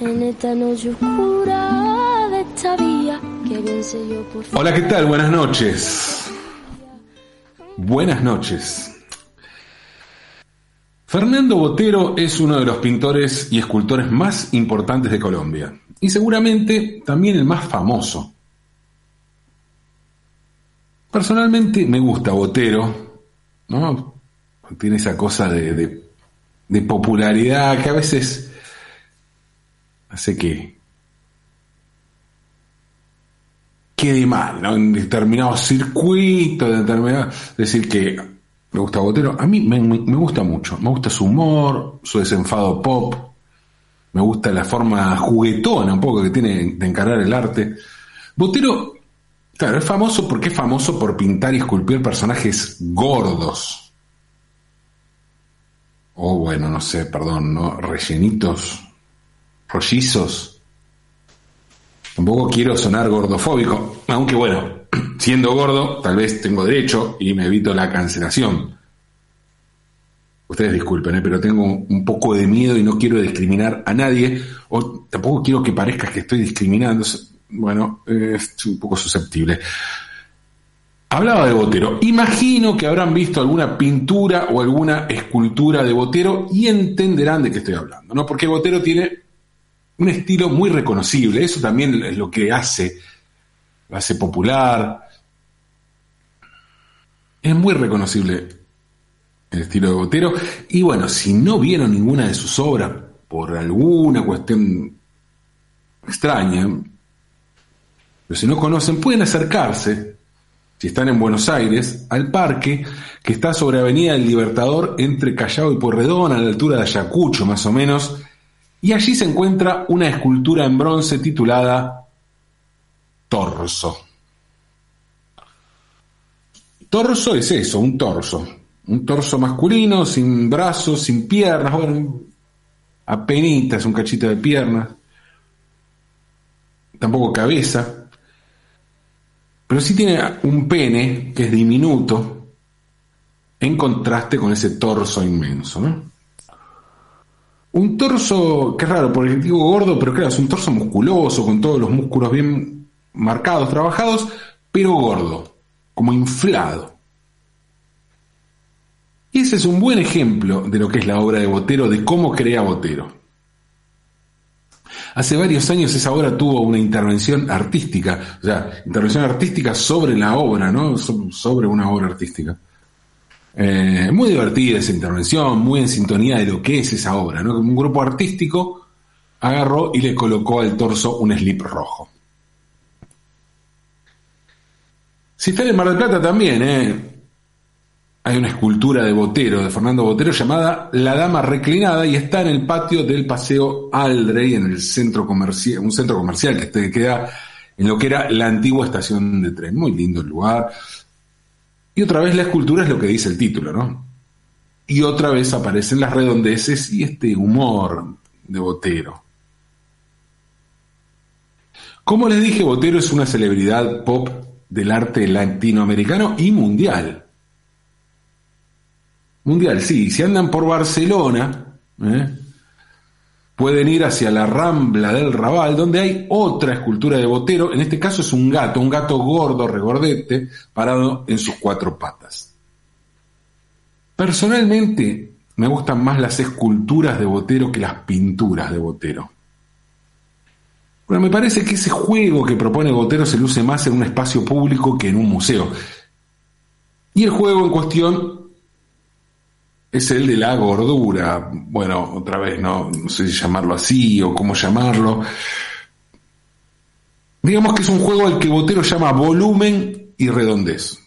en esta noche oscura de esta vía que bien sé yo por. Hola, ¿qué tal? Buenas noches. Buenas noches. Fernando Botero es uno de los pintores y escultores más importantes de Colombia y seguramente también el más famoso. Personalmente me gusta Botero, ¿no? Tiene esa cosa de- de popularidad que a veces hace que quede mal, ¿no? En determinados circuitos, en determinados... Decir que me gusta Botero, a mí me, gusta mucho, me gusta su humor, su desenfado pop, me gusta la forma juguetona un poco que tiene de encarar el arte. Botero, claro, es famoso porque es famoso por pintar y esculpir personajes gordos. O bueno, no sé, perdón, ¿no? Rellenitos, rollizos. Tampoco quiero sonar gordofóbico, aunque bueno, siendo gordo, tal vez tengo derecho y me evito la cancelación. Ustedes disculpen, ¿eh? pero tengo un poco de miedo y no quiero discriminar a nadie, o tampoco quiero que parezca que estoy discriminando. Bueno, eh, es un poco susceptible. Hablaba de Botero. Imagino que habrán visto alguna pintura o alguna escultura de Botero y entenderán de qué estoy hablando, ¿no? Porque Botero tiene un estilo muy reconocible. Eso también es lo que hace, lo hace popular. Es muy reconocible el estilo de Botero. Y bueno, si no vieron ninguna de sus obras por alguna cuestión extraña, pero si no conocen, pueden acercarse, si están en Buenos Aires, al parque que está sobre Avenida del Libertador entre Callao y Porredón, a la altura de Ayacucho más o menos, y allí se encuentra una escultura en bronce titulada Torso. Torso es eso, un torso. Un torso masculino, sin brazos, sin piernas, bueno, apenitas, un cachito de piernas. Tampoco cabeza. Pero sí tiene un pene que es diminuto en contraste con ese torso inmenso, ¿no? Un torso, que es raro, porque digo gordo, pero claro, es un torso musculoso, con todos los músculos bien marcados, trabajados, pero gordo, como inflado. Y ese es un buen ejemplo de lo que es la obra de Botero, de cómo crea Botero. Hace varios años esa obra tuvo una intervención artística, o sea, intervención artística sobre la obra, ¿no? So- Sobre una obra artística. Eh, muy divertida esa intervención, muy en sintonía de lo que es esa obra. Un grupo artístico agarró y le colocó al torso un slip rojo. Si está en Mar del Plata también, ¿eh? Hay una escultura de Botero, de Fernando Botero, llamada La Dama Reclinada y está en el patio del Paseo Aldrey, en el centro comercial, un centro comercial que queda en lo que era la antigua estación de tren. Muy lindo el lugar. Y otra vez la escultura es lo que dice el título, ¿no? Y otra vez aparecen las redondeces y este humor de Botero. Como les dije, Botero es una celebridad pop del arte latinoamericano y mundial. Mundial, sí. Si andan por Barcelona, ¿eh? Pueden ir hacia la Rambla del Raval, donde hay otra escultura de Botero. En este caso es un gato, un gato gordo, regordete, parado en sus cuatro patas. Personalmente, me gustan más las esculturas de Botero que las pinturas de Botero. Bueno, me parece que ese juego que propone Botero se luce más en un espacio público que en un museo. Y el juego en cuestión es el de la gordura. Bueno, otra vez, no, no sé si llamarlo así o cómo llamarlo. Digamos que es un juego al que Botero llama volumen y redondez.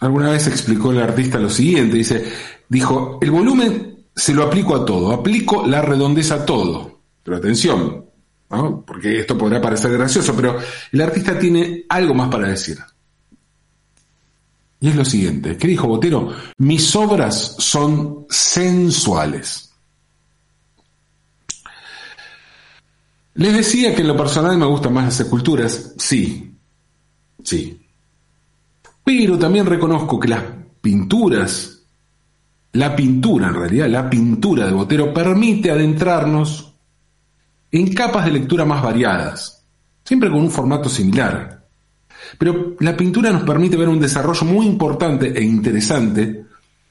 Alguna vez explicó el artista lo siguiente, dice, dijo, el volumen se lo aplico a todo, aplico la redondez a todo. Pero atención, ¿no? porque esto podrá parecer gracioso, pero el artista tiene algo más para decir. Y es lo siguiente, ¿qué dijo Botero? Mis obras son sensuales. Les decía que en lo personal me gustan más las esculturas, sí, sí. Pero también reconozco que las pinturas la pintura, en realidad, la pintura de Botero permite adentrarnos en capas de lectura más variadas, siempre con un formato similar. Pero la pintura nos permite ver un desarrollo muy importante e interesante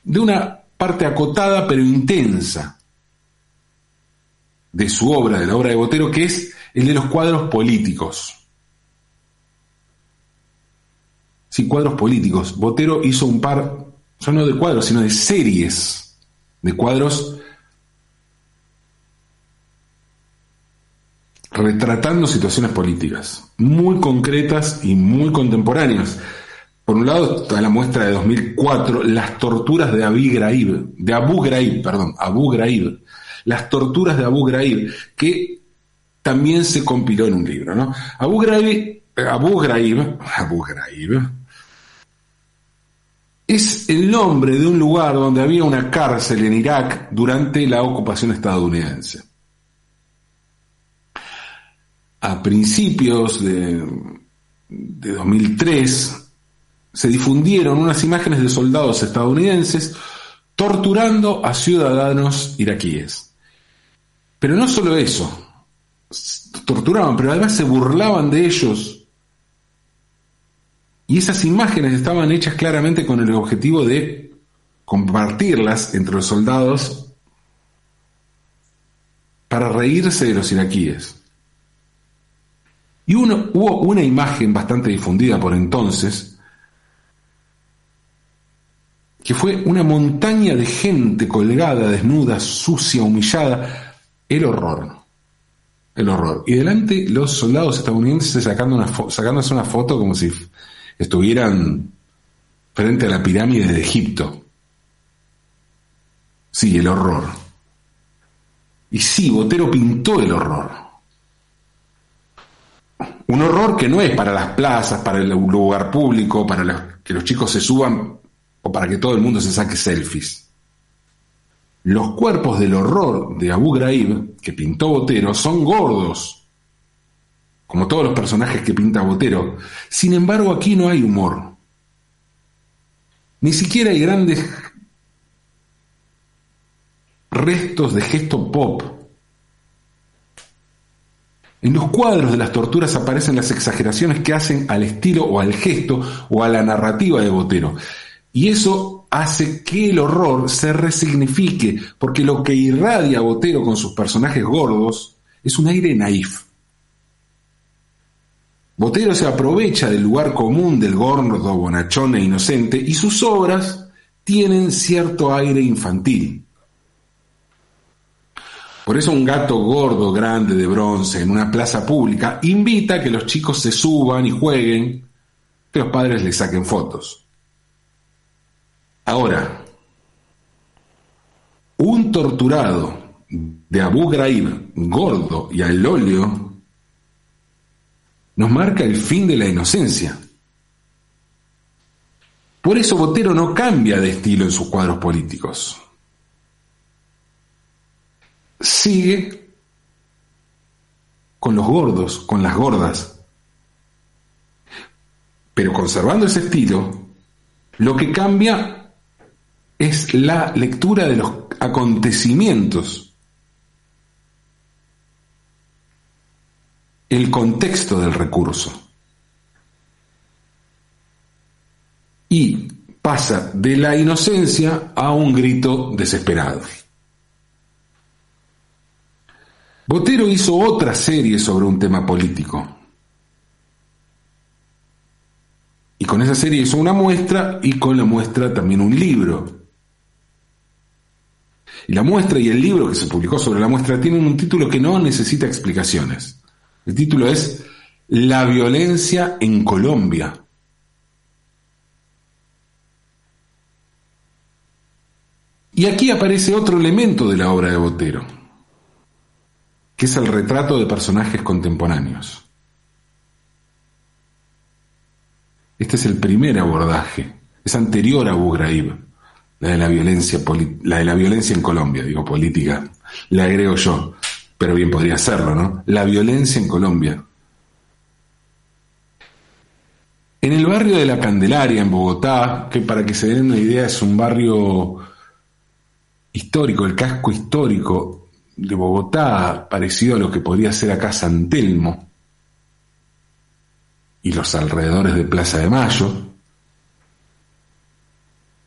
de una parte acotada pero intensa de su obra, de la obra de Botero, que es el de los cuadros políticos. Sí, cuadros políticos. Botero hizo un par ya no de cuadros, sino de series de cuadros retratando situaciones políticas, muy concretas y muy contemporáneas. Por un lado está la muestra de 2004, las torturas de Abu Ghraib, de Abu Ghraib, perdón, Abu Ghraib, las torturas de Abu Ghraib, que también se compiló en un libro, ¿no? Abu Ghraib, Abu Ghraib, Abu Ghraib, es el nombre de un lugar donde había una cárcel en Irak durante la ocupación estadounidense. A principios de, 2003 se difundieron unas imágenes de soldados estadounidenses torturando a ciudadanos iraquíes. Pero no solo eso, torturaban, pero además se burlaban de ellos y esas imágenes estaban hechas claramente con el objetivo de compartirlas entre los soldados para reírse de los iraquíes. Y hubo una imagen bastante difundida por entonces, que fue una montaña de gente colgada, desnuda, sucia, humillada, el horror. El horror. Y delante los soldados estadounidenses sacando una sacándose una foto como si estuvieran frente a la pirámide de Egipto. Sí, el horror. Y sí, Botero pintó el horror. Un horror que no es para las plazas, para el lugar público, para que los chicos se suban o para que todo el mundo se saque selfies. Los cuerpos del horror de Abu Ghraib, que pintó Botero, son gordos, como todos los personajes que pinta Botero. Sin embargo, aquí no hay humor. Ni siquiera hay grandes restos de gesto pop. En los cuadros de las torturas aparecen las exageraciones que hacen al estilo o al gesto o a la narrativa de Botero. Y eso hace que el horror se resignifique, porque lo que irradia Botero con sus personajes gordos es un aire naif. Botero se aprovecha del lugar común del gordo, bonachón e inocente y sus obras tienen cierto aire infantil. Por eso un gato gordo, grande, de bronce, en una plaza pública, invita a que los chicos se suban y jueguen, que los padres les saquen fotos. Ahora, un torturado de Abu Ghraib, gordo y al óleo, nos marca el fin de la inocencia. Por eso Botero no cambia de estilo en sus cuadros políticos. Sigue con los gordos, con las gordas. Pero conservando ese estilo, lo que cambia es la lectura de los acontecimientos el contexto del recurso. Y pasa de la inocencia a un grito desesperado. Botero hizo otra serie sobre un tema político. Y con esa serie hizo una muestra y con la muestra también un libro. Y la muestra y el libro que se publicó sobre la muestra tienen un título que no necesita explicaciones. El título es La violencia en Colombia. Y aquí aparece otro elemento de la obra de Botero, que es el retrato de personajes contemporáneos. Este es el primer abordaje, es anterior a Abu Ghraib, la de la violencia, la de la violencia en Colombia, digo política, le agrego yo, pero bien podría serlo, ¿no? La violencia en Colombia. En el barrio de la Candelaria, en Bogotá, que para que se den una idea es un barrio histórico, el casco histórico de Bogotá, parecido a lo que podría ser acá San Telmo y los alrededores de Plaza de Mayo.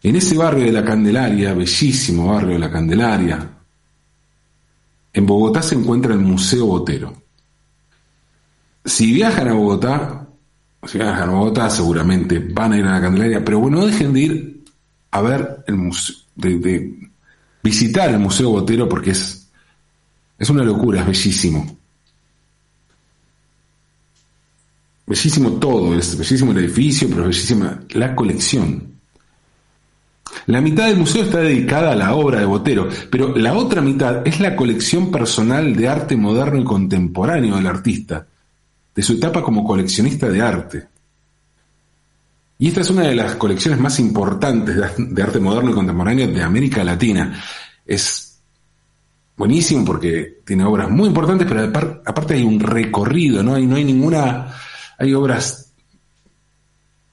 En ese barrio de la Candelaria, bellísimo barrio de la Candelaria, en Bogotá se encuentra el Museo Botero. Si viajan a Bogotá, si viajan a Bogotá seguramente van a ir a la Candelaria, pero bueno, no dejen de ir a ver el museo, de, visitar el Museo Botero porque es, es una locura, es bellísimo. Bellísimo todo, es bellísimo el edificio, pero bellísima la colección. La mitad del museo está dedicada a la obra de Botero, pero la otra mitad es la colección personal de arte moderno y contemporáneo del artista, de su etapa como coleccionista de arte. Y esta es una de las colecciones más importantes de arte moderno y contemporáneo de América Latina. Es buenísimo porque tiene obras muy importantes, pero aparte hay un recorrido, ¿no? hay, no hay ninguna... Hay obras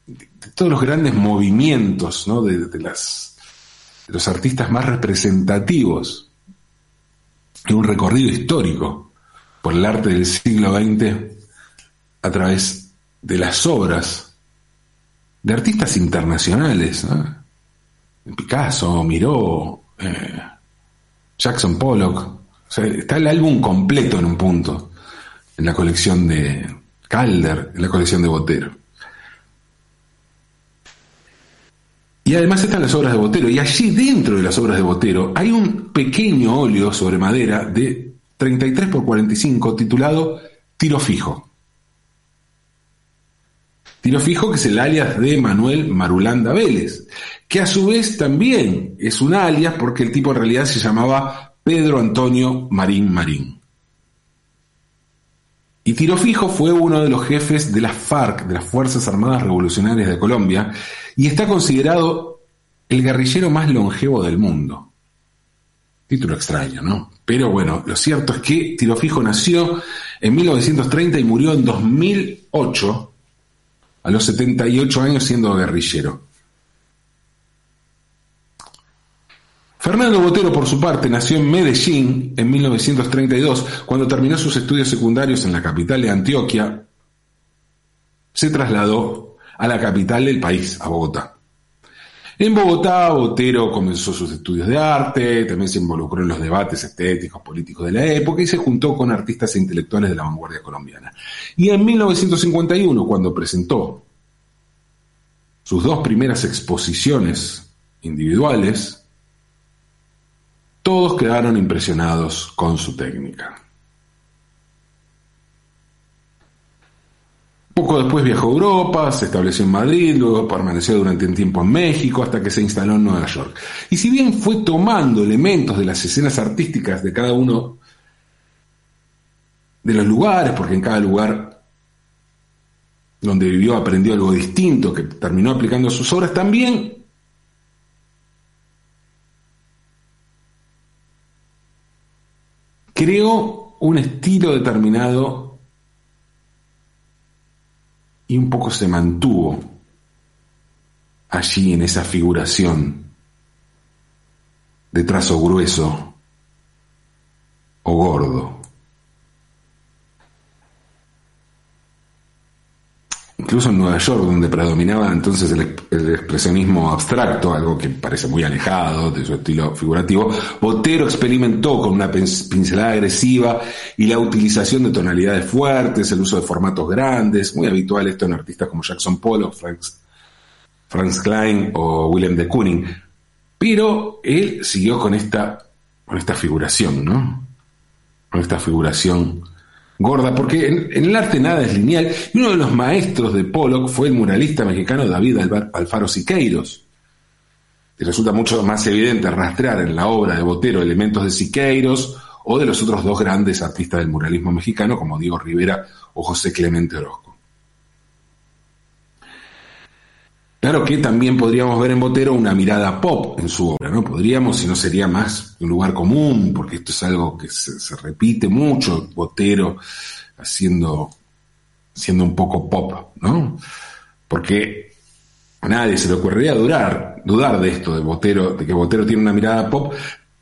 de, todos los grandes movimientos, ¿no? De, las, los artistas más representativos. Hay un recorrido histórico por el arte del siglo XX a través de las obras de artistas internacionales, Picasso, Miró, eh, Jackson Pollock. está el álbum completo en un punto, en la colección de Calder, en la colección de Botero. Y además están las obras de Botero. Y allí dentro de las obras de Botero hay un pequeño óleo sobre madera de 33 por 45 titulado Tiro Fijo. Tiro Fijo, que es el alias de Manuel Marulanda Vélez, que a su vez también es un alias porque el tipo en realidad se llamaba Pedro Antonio Marín Marín. Y Tiro Fijo fue uno de los jefes de las FARC, de las Fuerzas Armadas Revolucionarias de Colombia, y está considerado el guerrillero más longevo del mundo. Título extraño, ¿no? Pero bueno, lo cierto es que Tiro Fijo nació en 1930 y murió en 2008 a los 78 años siendo guerrillero. Fernando Botero, por su parte, nació en Medellín en 1932. Cuando terminó sus estudios secundarios en la capital de Antioquia, se trasladó a la capital del país, a Bogotá. En Bogotá, Botero comenzó sus estudios de arte, también se involucró en los debates estéticos, políticos de la época y se juntó con artistas e intelectuales de la vanguardia colombiana. Y en 1951, cuando presentó sus dos primeras exposiciones individuales, todos quedaron impresionados con su técnica. Poco después viajó a Europa, se estableció en Madrid, luego permaneció durante un tiempo en México hasta que se instaló en Nueva York. Y si bien fue tomando elementos de las escenas artísticas de cada uno de los lugares, porque en cada lugar donde vivió aprendió algo distinto que terminó aplicando a sus obras, también creó un estilo determinado y un poco se mantuvo allí en esa figuración de trazo grueso o gordo. Incluso en Nueva York, donde predominaba entonces el, expresionismo abstracto, algo que parece muy alejado de su estilo figurativo, Botero experimentó con una pincelada agresiva y la utilización de tonalidades fuertes, el uso de formatos grandes, muy habitual esto en artistas como Jackson Pollock, Franz, Klein o Willem de Kooning. Pero él siguió con esta, con esta figuración, ¿no? Con esta figuración gorda, porque en, el arte nada es lineal, y uno de los maestros de Pollock fue el muralista mexicano David Alfaro Siqueiros. Y resulta mucho más evidente rastrear en la obra de Botero elementos de Siqueiros o de los otros dos grandes artistas del muralismo mexicano, como Diego Rivera o José Clemente Orozco. Claro que también podríamos ver en Botero una mirada pop en su obra, ¿no? Podríamos, si no sería más un lugar común, porque esto es algo que se, repite mucho, Botero haciendo, siendo un poco pop, ¿no? Porque a nadie se le ocurriría dudar, dudar de esto, de Botero, de que Botero tiene una mirada pop,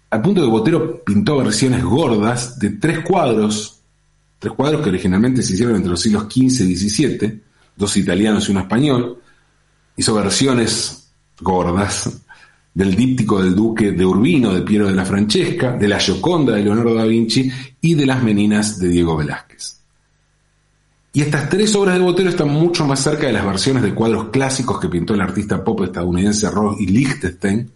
al punto que Botero pintó versiones gordas de tres cuadros, tres cuadros que originalmente se hicieron entre los siglos XV y XVII, dos italianos y uno español, hizo versiones gordas del díptico del duque de Urbino de Piero de la Francesca, de la Gioconda de Leonardo da Vinci y de las Meninas de Diego Velázquez. Y estas tres obras de Botero están mucho más cerca de las versiones de cuadros clásicos que pintó el artista pop estadounidense Roy Lichtenstein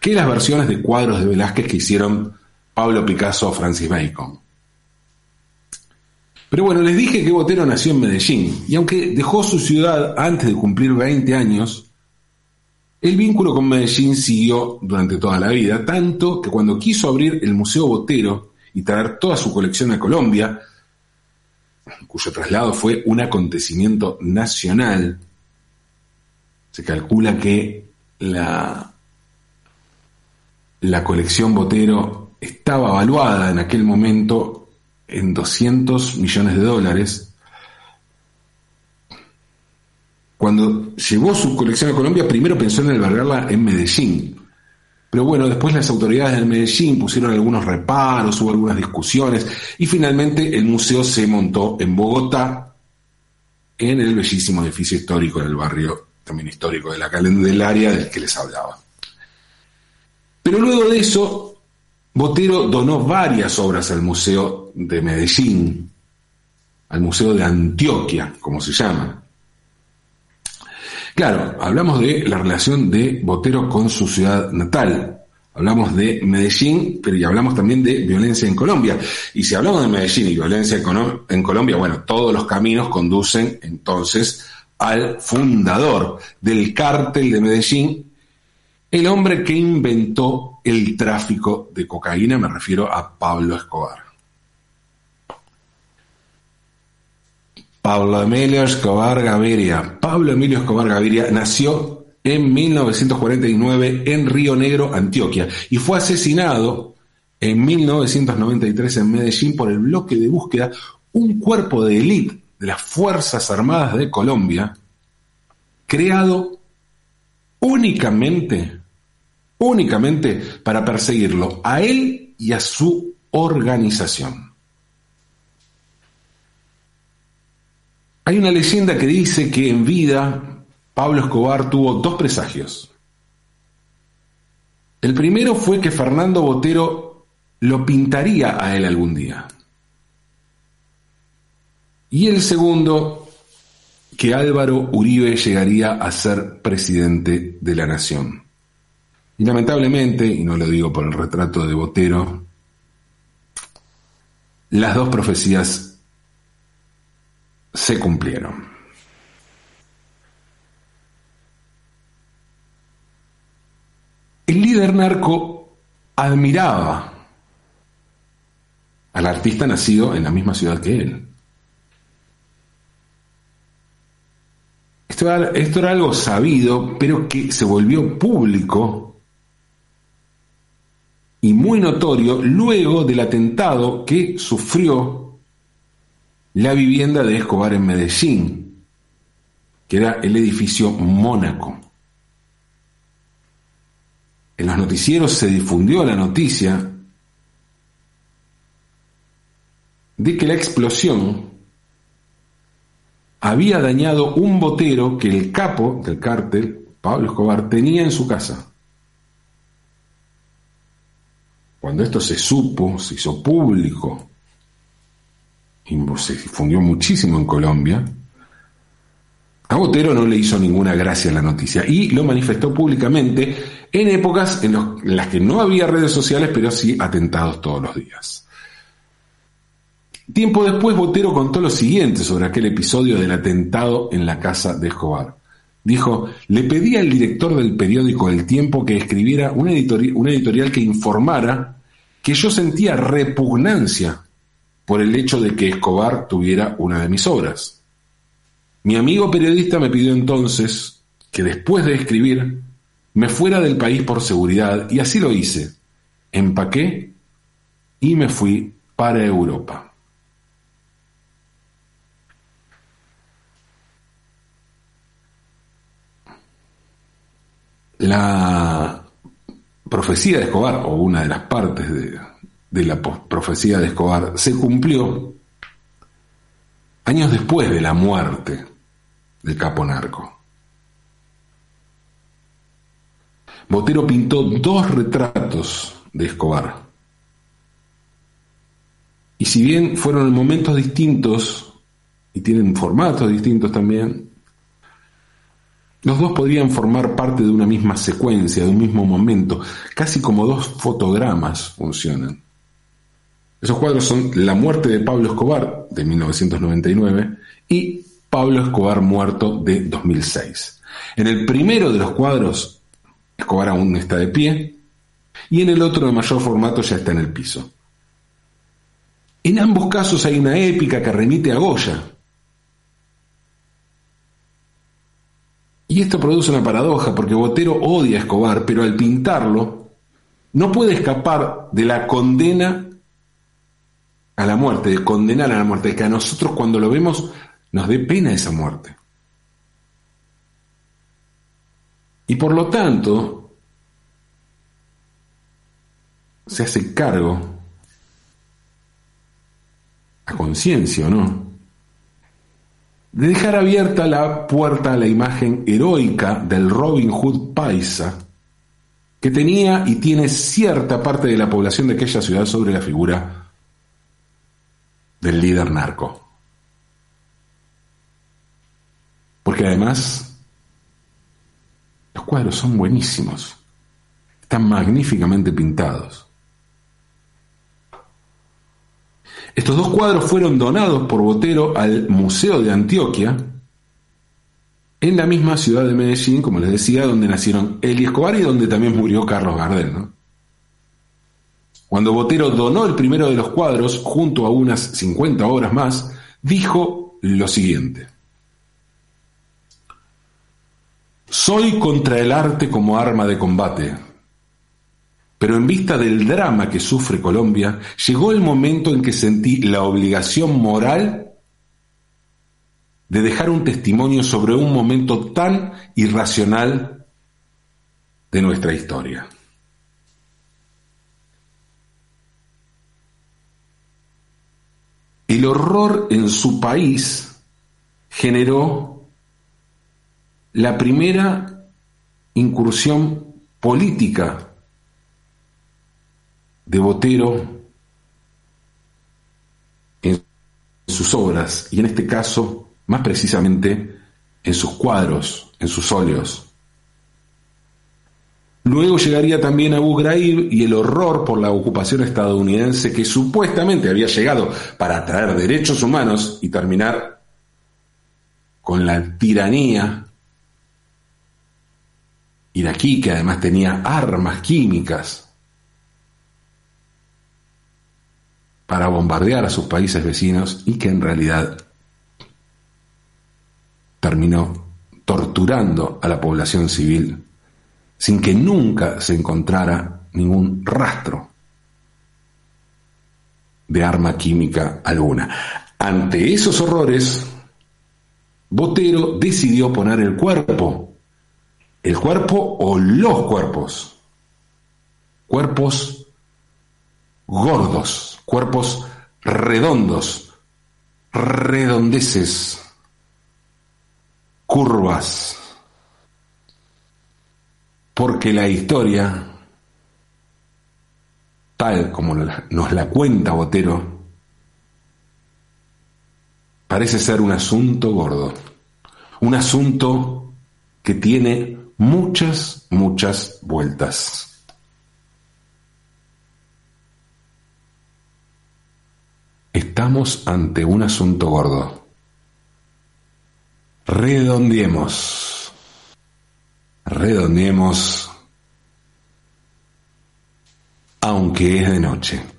que las versiones de cuadros de Velázquez que hicieron Pablo Picasso o Francis Bacon. Pero bueno, les dije que Botero nació en Medellín, y aunque dejó su ciudad antes de cumplir 20 años, el vínculo con Medellín siguió durante toda la vida, tanto que cuando quiso abrir el Museo Botero y traer toda su colección a Colombia, cuyo traslado fue un acontecimiento nacional, se calcula que la la colección Botero estaba evaluada en aquel momento en 200 millones de dólares. Cuando llevó su colección a Colombia, primero pensó en albergarla en Medellín. Pero bueno, después las autoridades de Medellín pusieron algunos reparos, hubo algunas discusiones y finalmente el museo se montó en Bogotá, en el bellísimo edificio histórico del barrio también histórico de la Calendelaria del que les hablaba. Pero luego de eso, Botero donó varias obras al Museo de Medellín, al Museo de Antioquia, como se llama. Claro, hablamos de la relación de Botero con su ciudad natal. Hablamos de Medellín, pero ya hablamos también de violencia en Colombia. Y si hablamos de Medellín y violencia en Colombia, bueno, todos los caminos conducen entonces al fundador del cártel de Medellín, el hombre que inventó el tráfico de cocaína, me refiero a Pablo Escobar. Pablo Emilio Escobar Gaviria. Pablo Emilio Escobar Gaviria nació en 1949 en Río Negro, Antioquia, y fue asesinado en 1993 en Medellín por el bloque de búsqueda, un cuerpo de élite de las Fuerzas Armadas de Colombia, creado únicamente, únicamente para perseguirlo a él y a su organización. Hay una leyenda que dice que en vida Pablo Escobar tuvo dos presagios. El primero fue que Fernando Botero lo pintaría a él algún día. Y el segundo que Álvaro Uribe llegaría a ser presidente de la nación. Y lamentablemente, y no lo digo por el retrato de Botero, las dos profecías se cumplieron. El líder narco admiraba al artista nacido en la misma ciudad que él. Esto era, algo sabido, pero que se volvió público y muy notorio luego del atentado que sufrió la vivienda de Escobar en Medellín, que era el edificio Mónaco. En los noticieros se difundió la noticia de que la explosión había dañado un botero que el capo del cártel, Pablo Escobar, tenía en su casa. Cuando esto se supo, se hizo público y se difundió muchísimo en Colombia, a Botero no le hizo ninguna gracia la noticia y lo manifestó públicamente en épocas en, las que no había redes sociales, pero sí atentados todos los días. Tiempo después, Botero contó lo siguiente sobre aquel episodio del atentado en la casa de Escobar. Dijo, le pedí al director del periódico El Tiempo que escribiera una, editorial que informara que yo sentía repugnancia por el hecho de que Escobar tuviera una de mis obras. Mi amigo periodista me pidió entonces que después de escribir me fuera del país por seguridad y así lo hice. Empaqué y me fui para Europa. La profecía de Escobar, o una de las partes de, de la profecía de Escobar, se cumplió años después de la muerte del capo narco. Botero pintó dos retratos de Escobar. Y si bien fueron en momentos distintos y tienen formatos distintos también, los dos podrían formar parte de una misma secuencia, de un mismo momento, casi como dos fotogramas funcionan. Esos cuadros son La muerte de Pablo Escobar, de 1999, y Pablo Escobar muerto, de 2006. En el primero de los cuadros, Escobar aún está de pie, y en el otro de mayor formato ya está en el piso. En ambos casos hay una épica que remite a Goya, Y esto produce una paradoja, porque Botero odia a Escobar, pero al pintarlo no puede escapar de la condena a la muerte, de condenar a la muerte, que a nosotros cuando lo vemos nos dé pena esa muerte. Y por lo tanto, se hace cargo, a conciencia o no, de dejar abierta la puerta a la imagen heroica del Robin Hood paisa, que tenía y tiene cierta parte de la población de aquella ciudad sobre la figura del líder narco. Porque además los cuadros son buenísimos, están magníficamente pintados. Estos dos cuadros fueron donados por Botero al Museo de Antioquia, en la misma ciudad de Medellín, como les decía, donde nacieron Eli Escobar y donde también murió Carlos Gardel. Cuando Botero donó el primero de los cuadros, junto a unas 50 obras más, dijo lo siguiente. Soy contra el arte como arma de combate, pero en vista del drama que sufre Colombia, llegó el momento en que sentí la obligación moral de dejar un testimonio sobre un momento tan irracional de nuestra historia. El horror en su país generó la primera incursión política de Botero en sus obras y en este caso, más precisamente, en sus cuadros, en sus óleos. Luego llegaría también Abu Ghraib y el horror por la ocupación estadounidense que supuestamente había llegado para traer derechos humanos y terminar con la tiranía iraquí que además tenía armas químicas para bombardear a sus países vecinos y que en realidad terminó torturando a la población civil sin que nunca se encontrara ningún rastro de arma química alguna. Ante esos horrores, Botero decidió poner el cuerpo, el cuerpo o los cuerpos, cuerpos gordos, cuerpos redondos, redondeces, curvas, porque la historia, tal como nos la cuenta Botero, parece ser un asunto gordo, un asunto que tiene muchas, muchas vueltas. Estamos ante un asunto gordo. Redondiemos. Redondiemos. Aunque es de noche.